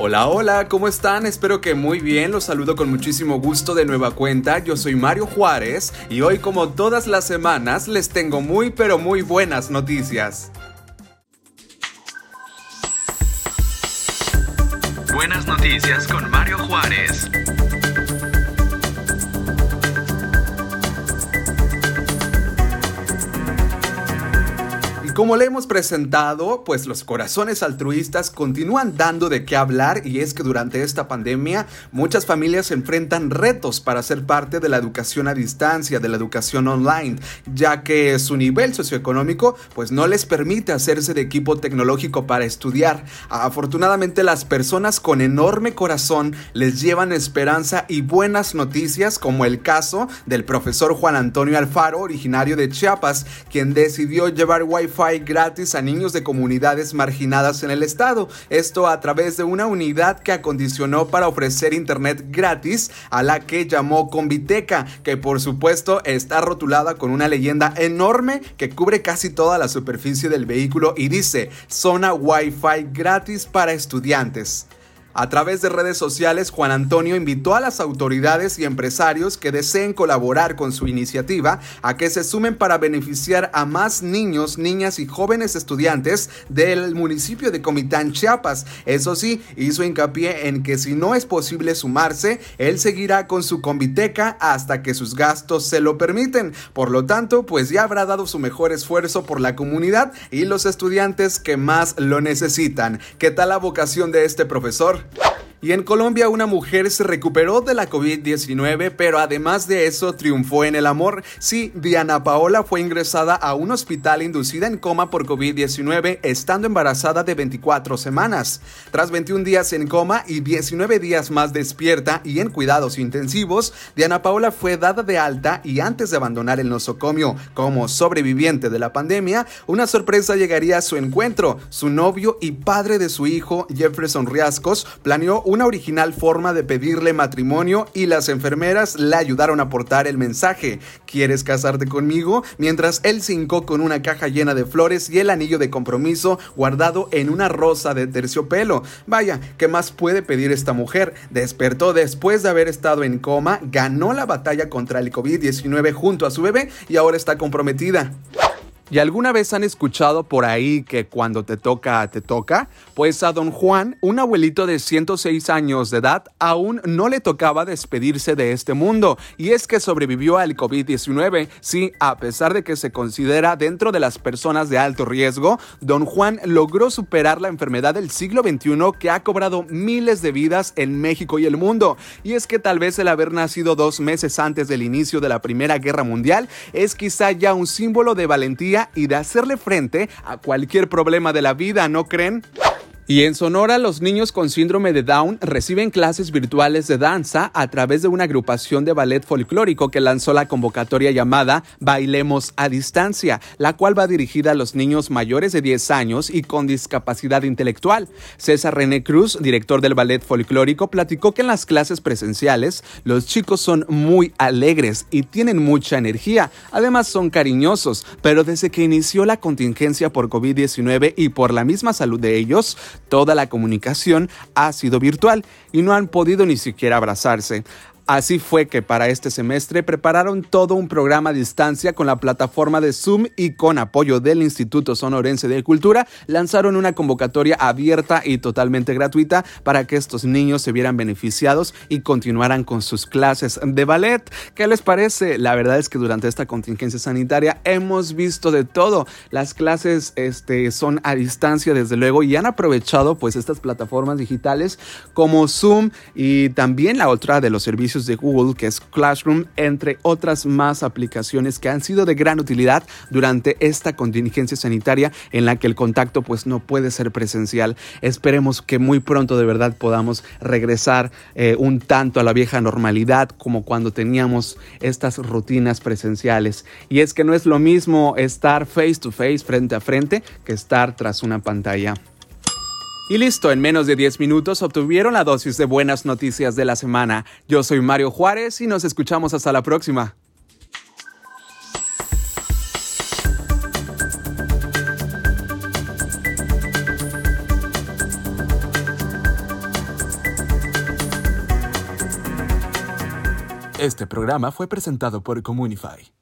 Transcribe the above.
Hola, hola, ¿cómo están? Espero que muy bien, los saludo con muchísimo gusto de nueva cuenta, yo soy Mario Juárez y hoy como todas las semanas les tengo muy pero muy buenas noticias. Buenas noticias con Mario Juárez. Como le hemos presentado, pues los corazones altruistas continúan dando de qué hablar y es que durante esta pandemia muchas familias enfrentan retos para ser parte de la educación a distancia, de la educación online, ya que su nivel socioeconómico pues no les permite hacerse de equipo tecnológico para estudiar. Afortunadamente las personas con enorme corazón les llevan esperanza y buenas noticias como el caso del profesor Juan Antonio Alfaro, originario de Chiapas, quien decidió llevar Wi-Fi gratis a niños de comunidades marginadas en el estado. Esto a través de una unidad que acondicionó para ofrecer internet gratis a la que llamó Conviteca, que por supuesto está rotulada con una leyenda enorme que cubre casi toda la superficie del vehículo y dice zona Wi-Fi gratis para estudiantes. A través de redes sociales, Juan Antonio invitó a las autoridades y empresarios que deseen colaborar con su iniciativa a que se sumen para beneficiar a más niños, niñas y jóvenes estudiantes del municipio de Comitán, Chiapas. Eso sí, hizo hincapié en que si no es posible sumarse, él seguirá con su conviteca hasta que sus gastos se lo permiten. Por lo tanto, pues ya habrá dado su mejor esfuerzo por la comunidad y los estudiantes que más lo necesitan. ¿Qué tal la vocación de este profesor? Y en Colombia una mujer se recuperó de la COVID-19, pero además de eso triunfó en el amor. Sí, Diana Paola fue ingresada a un hospital inducida en coma por COVID-19 estando embarazada de 24 semanas. Tras 21 días en coma y 19 días más despierta y en cuidados intensivos, Diana Paola fue dada de alta y antes de abandonar el nosocomio como sobreviviente de la pandemia, una sorpresa llegaría a su encuentro. Su novio y padre de su hijo, Jefferson Riascos, planeó una original forma de pedirle matrimonio y las enfermeras le ayudaron a portar el mensaje. ¿Quieres casarte conmigo? Mientras él cincó con una caja llena de flores y el anillo de compromiso guardado en una rosa de terciopelo. Vaya, ¿qué más puede pedir esta mujer? Despertó después de haber estado en coma, ganó la batalla contra el COVID-19 junto a su bebé y ahora está comprometida. ¿Y alguna vez han escuchado por ahí que cuando te toca, te toca? Pues a don Juan, un abuelito de 106 años de edad, aún no le tocaba despedirse de este mundo. Y es que sobrevivió al COVID-19. Sí, a pesar de que se considera dentro de las personas de alto riesgo, don Juan logró superar la enfermedad del siglo XXI que ha cobrado miles de vidas en México y el mundo. Y es que tal vez el haber nacido dos meses antes del inicio de la Primera Guerra Mundial es quizá ya un símbolo de valentía y de hacerle frente a cualquier problema de la vida, ¿no creen? Y en Sonora, los niños con síndrome de Down reciben clases virtuales de danza a través de una agrupación de ballet folclórico que lanzó la convocatoria llamada Bailemos a Distancia, la cual va dirigida a los niños mayores de 10 años y con discapacidad intelectual. César René Cruz, director del ballet folclórico, platicó que en las clases presenciales los chicos son muy alegres y tienen mucha energía. Además son cariñosos, pero desde que inició la contingencia por COVID-19 y por la misma salud de ellos, Toda la comunicación ha sido virtual y no han podido ni siquiera abrazarse. Así fue que para este semestre prepararon todo un programa a distancia con la plataforma de Zoom y con apoyo del Instituto Sonorense de Cultura, lanzaron una convocatoria abierta y totalmente gratuita para que estos niños se vieran beneficiados y continuaran con sus clases de ballet. ¿Qué les parece? La verdad es que durante esta contingencia sanitaria hemos visto de todo. Las clases este, son a distancia desde luego y han aprovechado pues estas plataformas digitales como Zoom y también la otra de los de Google, que es Classroom, entre otras más aplicaciones que han sido de gran utilidad durante esta contingencia sanitaria en la que el contacto pues no puede ser presencial. Esperemos que muy pronto de verdad podamos regresar eh, un tanto a la vieja normalidad como cuando teníamos estas rutinas presenciales. Y es que no es lo mismo estar face to face, frente a frente, que estar tras una pantalla. Y listo, en menos de 10 minutos obtuvieron la dosis de buenas noticias de la semana. Yo soy Mario Juárez y nos escuchamos hasta la próxima. Este programa fue presentado por Comunify.